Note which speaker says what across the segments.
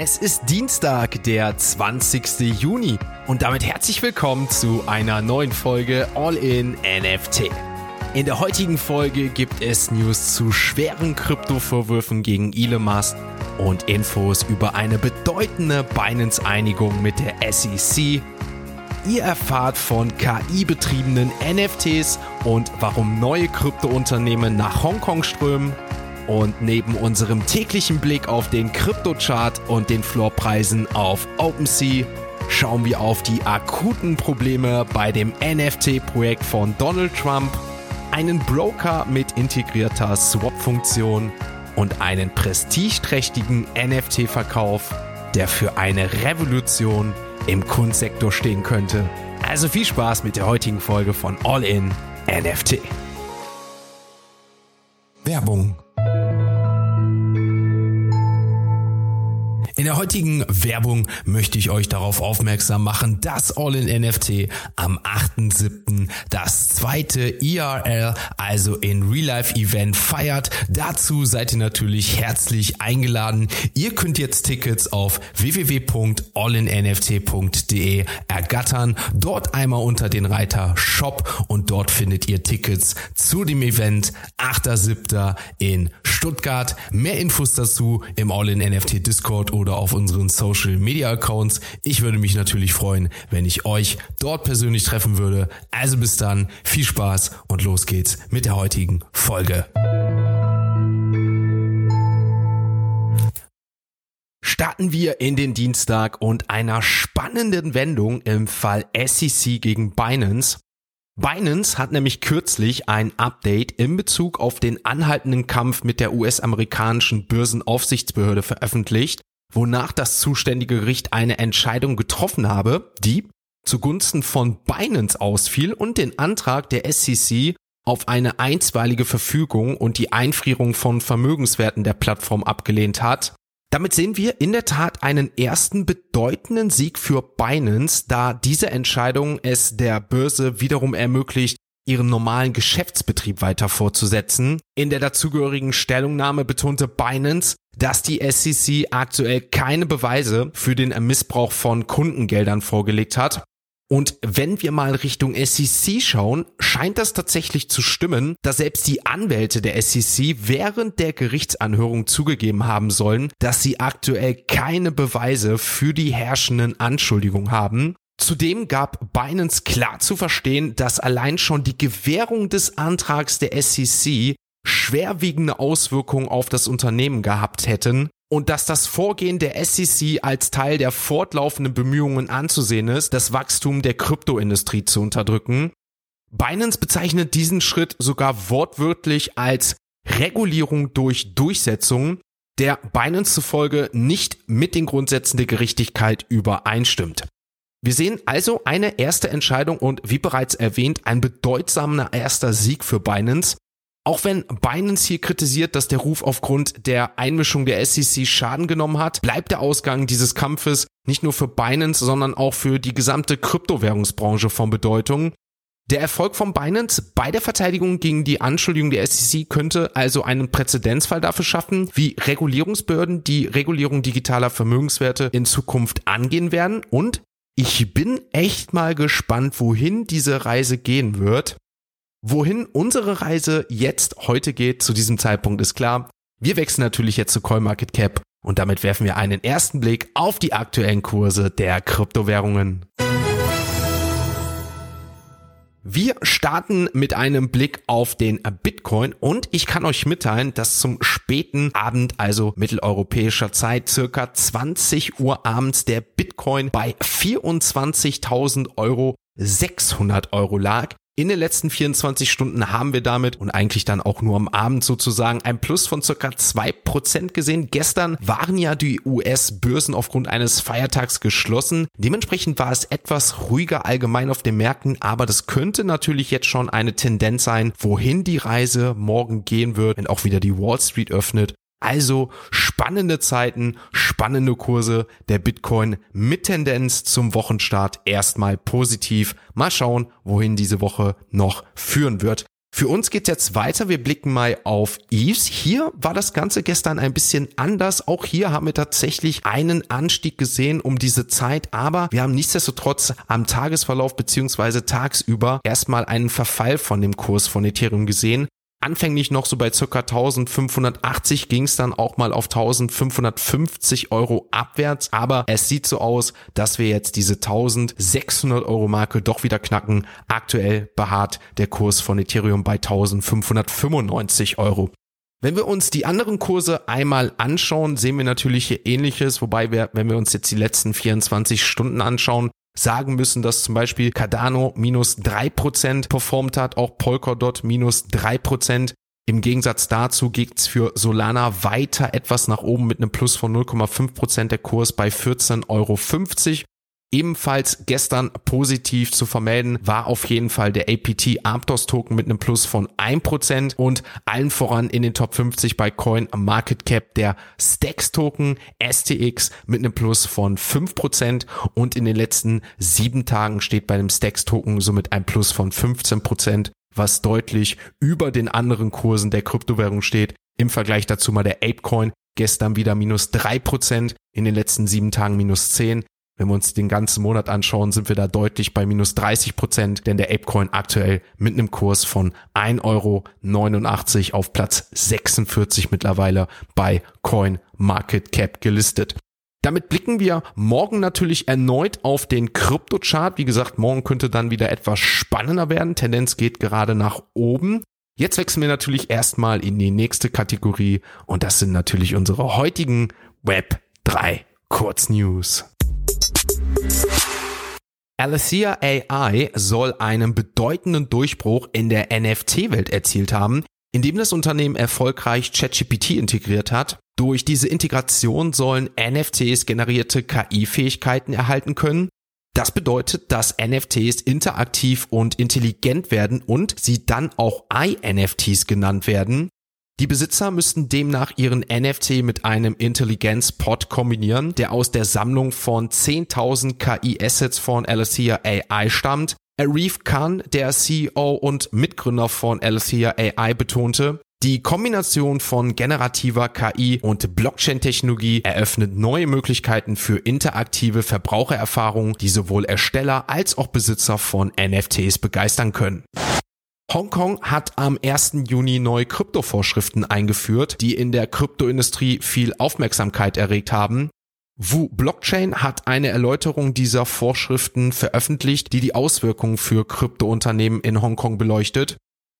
Speaker 1: Es ist Dienstag, der 20. Juni und damit herzlich willkommen zu einer neuen Folge All in NFT. In der heutigen Folge gibt es News zu schweren Kryptovorwürfen gegen Elon Musk und Infos über eine bedeutende Binance-Einigung mit der SEC. Ihr erfahrt von KI-betriebenen NFTs und warum neue Kryptounternehmen nach Hongkong strömen und neben unserem täglichen Blick auf den Kryptochart und den Floorpreisen auf OpenSea schauen wir auf die akuten Probleme bei dem NFT-Projekt von Donald Trump, einen Broker mit integrierter Swap-Funktion und einen prestigeträchtigen NFT-Verkauf, der für eine Revolution im Kunstsektor stehen könnte. Also viel Spaß mit der heutigen Folge von All In NFT. Werbung In der heutigen Werbung möchte ich euch darauf aufmerksam machen, dass All in NFT am 8.7. das zweite IRL, also in Real Life Event feiert. Dazu seid ihr natürlich herzlich eingeladen. Ihr könnt jetzt Tickets auf www.allinnft.de ergattern. Dort einmal unter den Reiter Shop und dort findet ihr Tickets zu dem Event 8.7. in Stuttgart. Mehr Infos dazu im All in NFT Discord oder oder auf unseren Social Media Accounts. Ich würde mich natürlich freuen, wenn ich euch dort persönlich treffen würde. Also bis dann, viel Spaß und los geht's mit der heutigen Folge. Starten wir in den Dienstag und einer spannenden Wendung im Fall SEC gegen Binance. Binance hat nämlich kürzlich ein Update in Bezug auf den anhaltenden Kampf mit der US-amerikanischen Börsenaufsichtsbehörde veröffentlicht wonach das zuständige Gericht eine Entscheidung getroffen habe, die zugunsten von Binance ausfiel und den Antrag der SEC auf eine einstweilige Verfügung und die Einfrierung von Vermögenswerten der Plattform abgelehnt hat. Damit sehen wir in der Tat einen ersten bedeutenden Sieg für Binance, da diese Entscheidung es der Börse wiederum ermöglicht, ihren normalen Geschäftsbetrieb weiter fortzusetzen. In der dazugehörigen Stellungnahme betonte Binance, dass die SEC aktuell keine Beweise für den Missbrauch von Kundengeldern vorgelegt hat. Und wenn wir mal Richtung SEC schauen, scheint das tatsächlich zu stimmen, dass selbst die Anwälte der SEC während der Gerichtsanhörung zugegeben haben sollen, dass sie aktuell keine Beweise für die herrschenden Anschuldigungen haben. Zudem gab Binance klar zu verstehen, dass allein schon die Gewährung des Antrags der SEC schwerwiegende Auswirkungen auf das Unternehmen gehabt hätten und dass das Vorgehen der SEC als Teil der fortlaufenden Bemühungen anzusehen ist, das Wachstum der Kryptoindustrie zu unterdrücken. Binance bezeichnet diesen Schritt sogar wortwörtlich als Regulierung durch Durchsetzung, der Binance zufolge nicht mit den Grundsätzen der Gerechtigkeit übereinstimmt. Wir sehen also eine erste Entscheidung und wie bereits erwähnt ein bedeutsamer erster Sieg für Binance. Auch wenn Binance hier kritisiert, dass der Ruf aufgrund der Einmischung der SEC Schaden genommen hat, bleibt der Ausgang dieses Kampfes nicht nur für Binance, sondern auch für die gesamte Kryptowährungsbranche von Bedeutung. Der Erfolg von Binance bei der Verteidigung gegen die Anschuldigung der SEC könnte also einen Präzedenzfall dafür schaffen, wie Regulierungsbehörden die Regulierung digitaler Vermögenswerte in Zukunft angehen werden und ich bin echt mal gespannt, wohin diese Reise gehen wird. Wohin unsere Reise jetzt heute geht, zu diesem Zeitpunkt ist klar. Wir wechseln natürlich jetzt zu CoinMarketCap und damit werfen wir einen ersten Blick auf die aktuellen Kurse der Kryptowährungen. Wir starten mit einem Blick auf den Bitcoin und ich kann euch mitteilen, dass zum späten Abend, also mitteleuropäischer Zeit, circa 20 Uhr abends der Bitcoin bei 24.000 Euro 600 Euro lag. In den letzten 24 Stunden haben wir damit und eigentlich dann auch nur am Abend sozusagen ein Plus von circa zwei Prozent gesehen. Gestern waren ja die US-Börsen aufgrund eines Feiertags geschlossen. Dementsprechend war es etwas ruhiger allgemein auf den Märkten, aber das könnte natürlich jetzt schon eine Tendenz sein, wohin die Reise morgen gehen wird, wenn auch wieder die Wall Street öffnet. Also spannende Zeiten, spannende Kurse. Der Bitcoin mit Tendenz zum Wochenstart erstmal positiv. Mal schauen, wohin diese Woche noch führen wird. Für uns geht jetzt weiter. Wir blicken mal auf Eves. Hier war das Ganze gestern ein bisschen anders. Auch hier haben wir tatsächlich einen Anstieg gesehen um diese Zeit, aber wir haben nichtsdestotrotz am Tagesverlauf beziehungsweise tagsüber erstmal einen Verfall von dem Kurs von Ethereum gesehen. Anfänglich noch so bei circa 1580 ging es dann auch mal auf 1550 Euro abwärts, aber es sieht so aus, dass wir jetzt diese 1600 Euro Marke doch wieder knacken. Aktuell beharrt der Kurs von Ethereum bei 1595 Euro. Wenn wir uns die anderen Kurse einmal anschauen, sehen wir natürlich hier ähnliches, wobei wir, wenn wir uns jetzt die letzten 24 Stunden anschauen, sagen müssen, dass zum Beispiel Cardano minus drei Prozent performt hat, auch Polkadot minus drei Prozent. Im Gegensatz dazu geht's für Solana weiter etwas nach oben mit einem Plus von 0,5 Prozent der Kurs bei 14,50 Euro. Ebenfalls gestern positiv zu vermelden war auf jeden Fall der APT Aptos Token mit einem Plus von 1% und allen voran in den Top 50 bei Coin Market Cap der Stacks Token STX mit einem Plus von 5% und in den letzten sieben Tagen steht bei dem Stacks Token somit ein Plus von 15%, was deutlich über den anderen Kursen der Kryptowährung steht. Im Vergleich dazu mal der Apecoin gestern wieder minus 3%, in den letzten sieben Tagen minus 10. Wenn wir uns den ganzen Monat anschauen, sind wir da deutlich bei minus 30 Prozent, denn der Apecoin aktuell mit einem Kurs von 1,89 Euro auf Platz 46 mittlerweile bei Coin Market Cap gelistet. Damit blicken wir morgen natürlich erneut auf den Kryptochart. Wie gesagt, morgen könnte dann wieder etwas spannender werden. Tendenz geht gerade nach oben. Jetzt wechseln wir natürlich erstmal in die nächste Kategorie und das sind natürlich unsere heutigen Web 3 Kurznews. Alethea AI soll einen bedeutenden Durchbruch in der NFT-Welt erzielt haben, indem das Unternehmen erfolgreich ChatGPT integriert hat. Durch diese Integration sollen NFTs generierte KI-Fähigkeiten erhalten können. Das bedeutet, dass NFTs interaktiv und intelligent werden und sie dann auch iNFTs genannt werden. Die Besitzer müssten demnach ihren NFT mit einem Intelligenz-Pod kombinieren, der aus der Sammlung von 10.000 KI-Assets von Alethea AI stammt. Arif Khan, der CEO und Mitgründer von Alethea AI, betonte, die Kombination von generativer KI und Blockchain-Technologie eröffnet neue Möglichkeiten für interaktive Verbrauchererfahrungen, die sowohl Ersteller als auch Besitzer von NFTs begeistern können. Hongkong hat am 1. Juni neue Kryptovorschriften eingeführt, die in der Kryptoindustrie viel Aufmerksamkeit erregt haben. Wu Blockchain hat eine Erläuterung dieser Vorschriften veröffentlicht, die die Auswirkungen für Kryptounternehmen in Hongkong beleuchtet.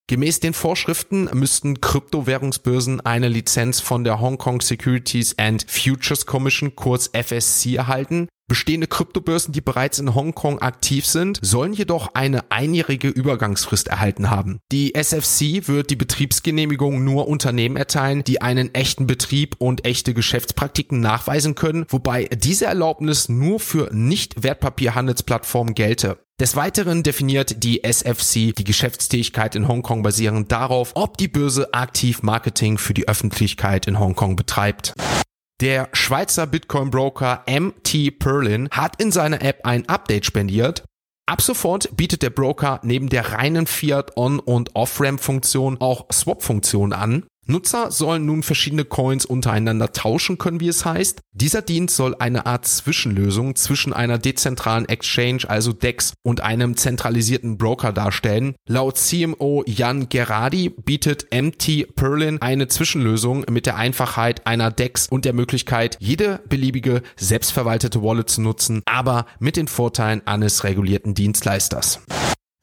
Speaker 1: Gemäß den Vorschriften müssten Kryptowährungsbörsen eine Lizenz von der Hong Kong Securities and Futures Commission kurz FSC erhalten. Bestehende Kryptobörsen, die bereits in Hongkong aktiv sind, sollen jedoch eine einjährige Übergangsfrist erhalten haben. Die SFC wird die Betriebsgenehmigung nur Unternehmen erteilen, die einen echten Betrieb und echte Geschäftspraktiken nachweisen können, wobei diese Erlaubnis nur für Nicht-Wertpapierhandelsplattformen gelte. Des Weiteren definiert die SFC die Geschäftstätigkeit in Hongkong basierend darauf, ob die Börse aktiv Marketing für die Öffentlichkeit in Hongkong betreibt. Der Schweizer Bitcoin-Broker MT Perlin hat in seiner App ein Update spendiert. Ab sofort bietet der Broker neben der reinen Fiat-On- und Off-Ramp-Funktion auch Swap-Funktionen an. Nutzer sollen nun verschiedene Coins untereinander tauschen können, wie es heißt. Dieser Dienst soll eine Art Zwischenlösung zwischen einer dezentralen Exchange, also DEX, und einem zentralisierten Broker darstellen. Laut CMO Jan Gerardi bietet MT Perlin eine Zwischenlösung mit der Einfachheit einer DEX und der Möglichkeit, jede beliebige selbstverwaltete Wallet zu nutzen, aber mit den Vorteilen eines regulierten Dienstleisters.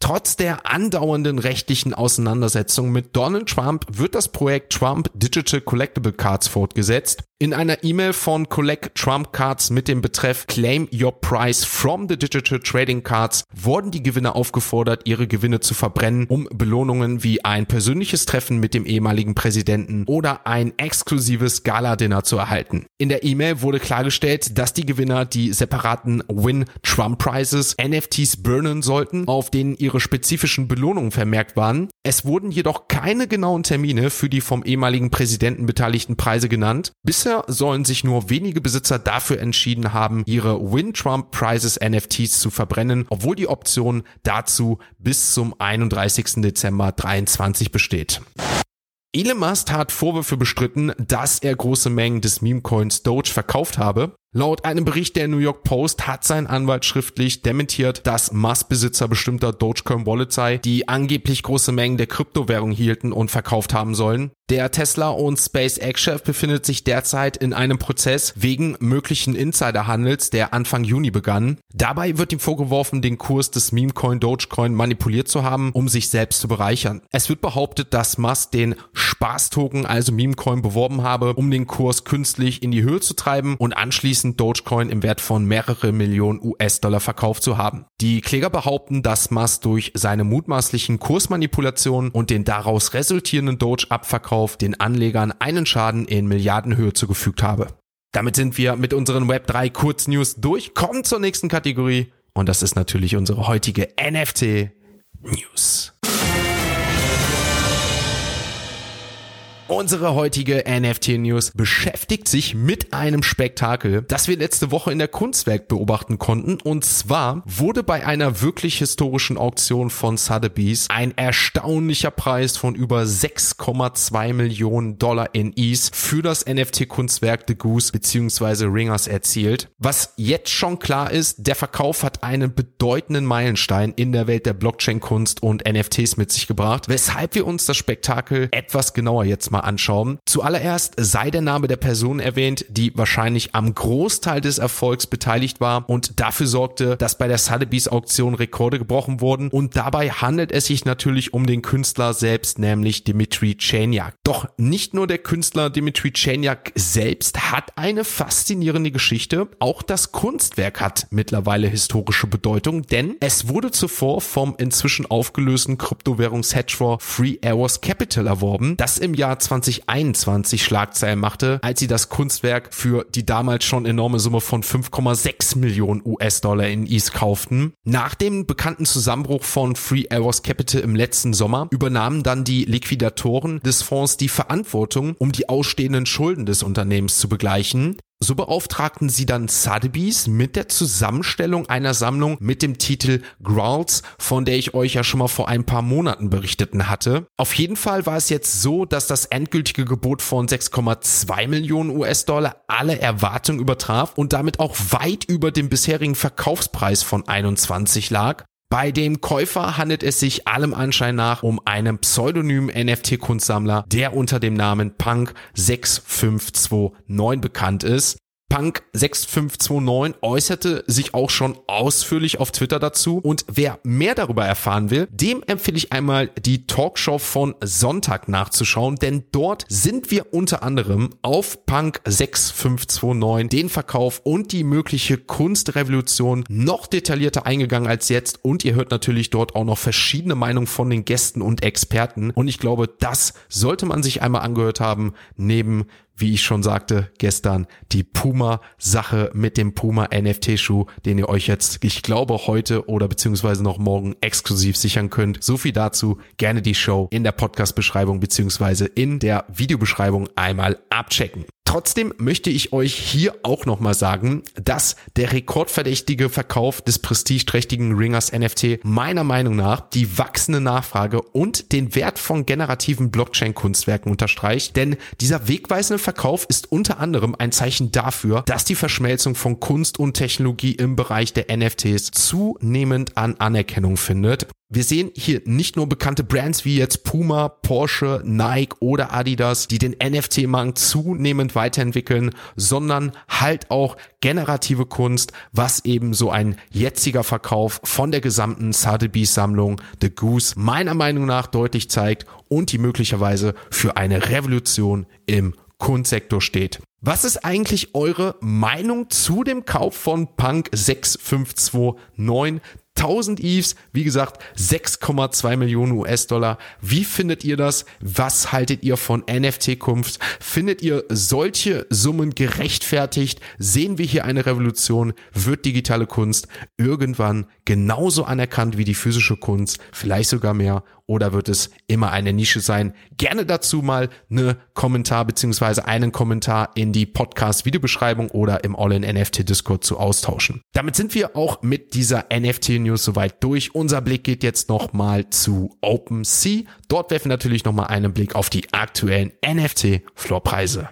Speaker 1: Trotz der andauernden rechtlichen Auseinandersetzung mit Donald Trump wird das Projekt Trump Digital Collectible Cards fortgesetzt. In einer E-Mail von Collect Trump Cards mit dem Betreff Claim Your Price from the Digital Trading Cards wurden die Gewinner aufgefordert, ihre Gewinne zu verbrennen, um Belohnungen wie ein persönliches Treffen mit dem ehemaligen Präsidenten oder ein exklusives Gala-Dinner zu erhalten. In der E-Mail wurde klargestellt, dass die Gewinner die separaten Win Trump Prizes NFTs burnen sollten, auf denen ihre ihre spezifischen Belohnungen vermerkt waren. Es wurden jedoch keine genauen Termine für die vom ehemaligen Präsidenten beteiligten Preise genannt. Bisher sollen sich nur wenige Besitzer dafür entschieden haben, ihre Win Trump Prizes NFTs zu verbrennen, obwohl die Option dazu bis zum 31. Dezember 23 besteht. Elon Musk hat Vorwürfe bestritten, dass er große Mengen des Meme-Coins Doge verkauft habe. Laut einem Bericht der New York Post hat sein Anwalt schriftlich dementiert, dass Musk-Besitzer bestimmter Dogecoin Wallet sei, die angeblich große Mengen der Kryptowährung hielten und verkauft haben sollen. Der Tesla und SpaceX-Chef befindet sich derzeit in einem Prozess wegen möglichen Insiderhandels, der Anfang Juni begann. Dabei wird ihm vorgeworfen, den Kurs des Memecoin Dogecoin manipuliert zu haben, um sich selbst zu bereichern. Es wird behauptet, dass Musk den Spaßtoken, also Memecoin, beworben habe, um den Kurs künstlich in die Höhe zu treiben und anschließend anschließend Dogecoin im Wert von mehrere Millionen US-Dollar verkauft zu haben. Die Kläger behaupten, dass Musk durch seine mutmaßlichen Kursmanipulationen und den daraus resultierenden Doge-Abverkauf den Anlegern einen Schaden in Milliardenhöhe zugefügt habe. Damit sind wir mit unseren Web3 Kurznews durch, kommen zur nächsten Kategorie und das ist natürlich unsere heutige NFT News. Unsere heutige NFT-News beschäftigt sich mit einem Spektakel, das wir letzte Woche in der Kunstwerk beobachten konnten. Und zwar wurde bei einer wirklich historischen Auktion von Sotheby's ein erstaunlicher Preis von über 6,2 Millionen Dollar in Ease für das NFT-Kunstwerk The Goose bzw. Ringers erzielt. Was jetzt schon klar ist, der Verkauf hat einen bedeutenden Meilenstein in der Welt der Blockchain-Kunst und NFTs mit sich gebracht, weshalb wir uns das Spektakel etwas genauer jetzt mal anschauen. Zuallererst sei der Name der Person erwähnt, die wahrscheinlich am Großteil des Erfolgs beteiligt war und dafür sorgte, dass bei der Sotheby's Auktion Rekorde gebrochen wurden und dabei handelt es sich natürlich um den Künstler selbst, nämlich Dimitri Cheniak. Doch nicht nur der Künstler Dimitri Cheniak selbst hat eine faszinierende Geschichte, auch das Kunstwerk hat mittlerweile historische Bedeutung, denn es wurde zuvor vom inzwischen aufgelösten Kryptowährungs-Hedgefonds Free Hours Capital erworben, das im Jahr 2021 Schlagzeilen machte, als sie das Kunstwerk für die damals schon enorme Summe von 5,6 Millionen US-Dollar in ETH kauften. Nach dem bekannten Zusammenbruch von Free Hours Capital im letzten Sommer übernahmen dann die Liquidatoren des Fonds die Verantwortung, um die ausstehenden Schulden des Unternehmens zu begleichen. So beauftragten sie dann Sotheby's mit der Zusammenstellung einer Sammlung mit dem Titel Growls, von der ich euch ja schon mal vor ein paar Monaten berichteten hatte. Auf jeden Fall war es jetzt so, dass das endgültige Gebot von 6,2 Millionen US-Dollar alle Erwartungen übertraf und damit auch weit über dem bisherigen Verkaufspreis von 21 lag. Bei dem Käufer handelt es sich allem Anschein nach um einen pseudonymen NFT-Kunstsammler, der unter dem Namen Punk 6529 bekannt ist. Punk 6529 äußerte sich auch schon ausführlich auf Twitter dazu. Und wer mehr darüber erfahren will, dem empfehle ich einmal die Talkshow von Sonntag nachzuschauen, denn dort sind wir unter anderem auf Punk 6529 den Verkauf und die mögliche Kunstrevolution noch detaillierter eingegangen als jetzt. Und ihr hört natürlich dort auch noch verschiedene Meinungen von den Gästen und Experten. Und ich glaube, das sollte man sich einmal angehört haben, neben wie ich schon sagte gestern, die Puma-Sache mit dem Puma NFT-Schuh, den ihr euch jetzt, ich glaube, heute oder beziehungsweise noch morgen exklusiv sichern könnt. So viel dazu. Gerne die Show in der Podcast-Beschreibung beziehungsweise in der Videobeschreibung einmal abchecken. Trotzdem möchte ich euch hier auch nochmal sagen, dass der rekordverdächtige Verkauf des prestigeträchtigen Ringers NFT meiner Meinung nach die wachsende Nachfrage und den Wert von generativen Blockchain-Kunstwerken unterstreicht, denn dieser wegweisende Verkauf ist unter anderem ein Zeichen dafür, dass die Verschmelzung von Kunst und Technologie im Bereich der NFTs zunehmend an Anerkennung findet. Wir sehen hier nicht nur bekannte Brands wie jetzt Puma, Porsche, Nike oder Adidas, die den NFT-Markt zunehmend weiterentwickeln, sondern halt auch generative Kunst, was eben so ein jetziger Verkauf von der gesamten Sotheby's-Sammlung The Goose meiner Meinung nach deutlich zeigt und die möglicherweise für eine Revolution im Kunstsektor steht. Was ist eigentlich eure Meinung zu dem Kauf von Punk 6529? 1000 EVs, wie gesagt, 6,2 Millionen US-Dollar. Wie findet ihr das? Was haltet ihr von NFT-Kunft? Findet ihr solche Summen gerechtfertigt? Sehen wir hier eine Revolution? Wird digitale Kunst irgendwann genauso anerkannt wie die physische Kunst? Vielleicht sogar mehr? Oder wird es immer eine Nische sein? Gerne dazu mal eine Kommentar beziehungsweise einen Kommentar in die Podcast-Videobeschreibung oder im All-in-NFT-Discord zu austauschen. Damit sind wir auch mit dieser NFT-News soweit durch. Unser Blick geht jetzt nochmal zu OpenSea. Dort werfen wir natürlich nochmal einen Blick auf die aktuellen NFT-Floorpreise.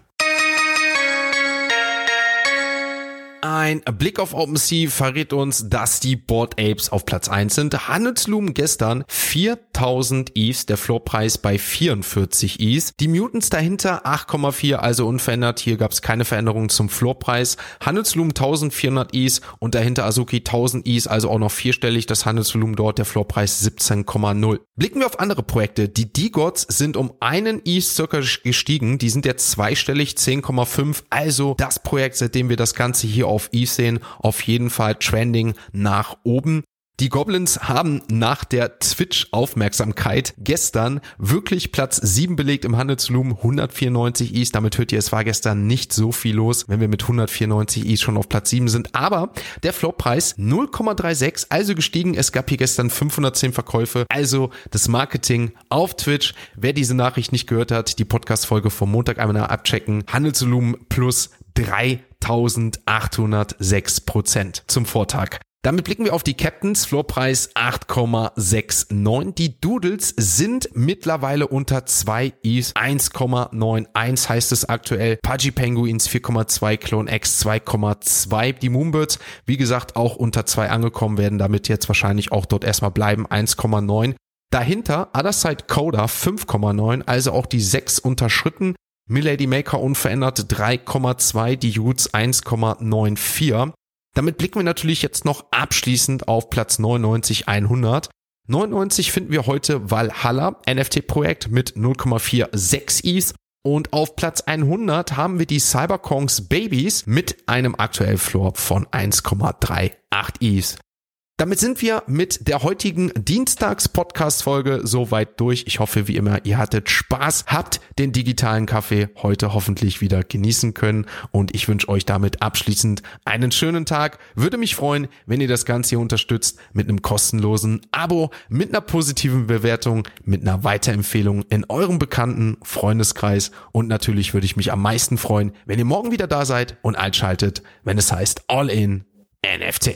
Speaker 1: Ein Blick auf OpenSea verrät uns, dass die Board Apes auf Platz 1 sind. Handelslumen gestern 4000 ETHs, der Floorpreis bei 44 ETHs. Die Mutants dahinter 8,4, also unverändert. Hier gab es keine Veränderung zum Floorpreis. Handelslumen 1400 ETHs und dahinter Azuki 1000 ETHs, also auch noch vierstellig. Das Handelsvolumen dort, der Floorpreis 17,0. Blicken wir auf andere Projekte. Die D-Gods sind um einen ETH circa gestiegen. Die sind jetzt zweistellig 10,5. Also das Projekt, seitdem wir das Ganze hier auf sehen, auf jeden Fall trending nach oben. Die Goblins haben nach der Twitch-Aufmerksamkeit gestern wirklich Platz 7 belegt im Handelsvolumen, 194 Is. Damit hört ihr, es war gestern nicht so viel los, wenn wir mit 194 Is schon auf Platz 7 sind. Aber der Floppreis 0,36, also gestiegen. Es gab hier gestern 510 Verkäufe. Also das Marketing auf Twitch. Wer diese Nachricht nicht gehört hat, die Podcast-Folge vom Montag einmal abchecken. Handelsvolumen plus 3806 Prozent zum Vortag. Damit blicken wir auf die Captains, Floorpreis 8,69. Die Doodles sind mittlerweile unter 2 E's, 1,91 heißt es aktuell. Pudgy Penguins 4,2, Clone X 2,2. Die Moonbirds, wie gesagt, auch unter 2 angekommen, werden damit jetzt wahrscheinlich auch dort erstmal bleiben, 1,9. Dahinter Other Side Coda 5,9, also auch die 6 unterschritten. Milady Maker unverändert 3,2, die Utes 1,94. Damit blicken wir natürlich jetzt noch abschließend auf Platz 99 100. 99 finden wir heute Valhalla NFT-Projekt mit 0,46 ETH. Und auf Platz 100 haben wir die Cyberkongs Babies mit einem aktuellen Floor von 1,38 ETH. Damit sind wir mit der heutigen Dienstags-Podcast-Folge soweit durch. Ich hoffe, wie immer, ihr hattet Spaß, habt den digitalen Kaffee heute hoffentlich wieder genießen können und ich wünsche euch damit abschließend einen schönen Tag. Würde mich freuen, wenn ihr das Ganze hier unterstützt mit einem kostenlosen Abo, mit einer positiven Bewertung, mit einer Weiterempfehlung in eurem bekannten Freundeskreis und natürlich würde ich mich am meisten freuen, wenn ihr morgen wieder da seid und einschaltet, wenn es heißt All in NFT.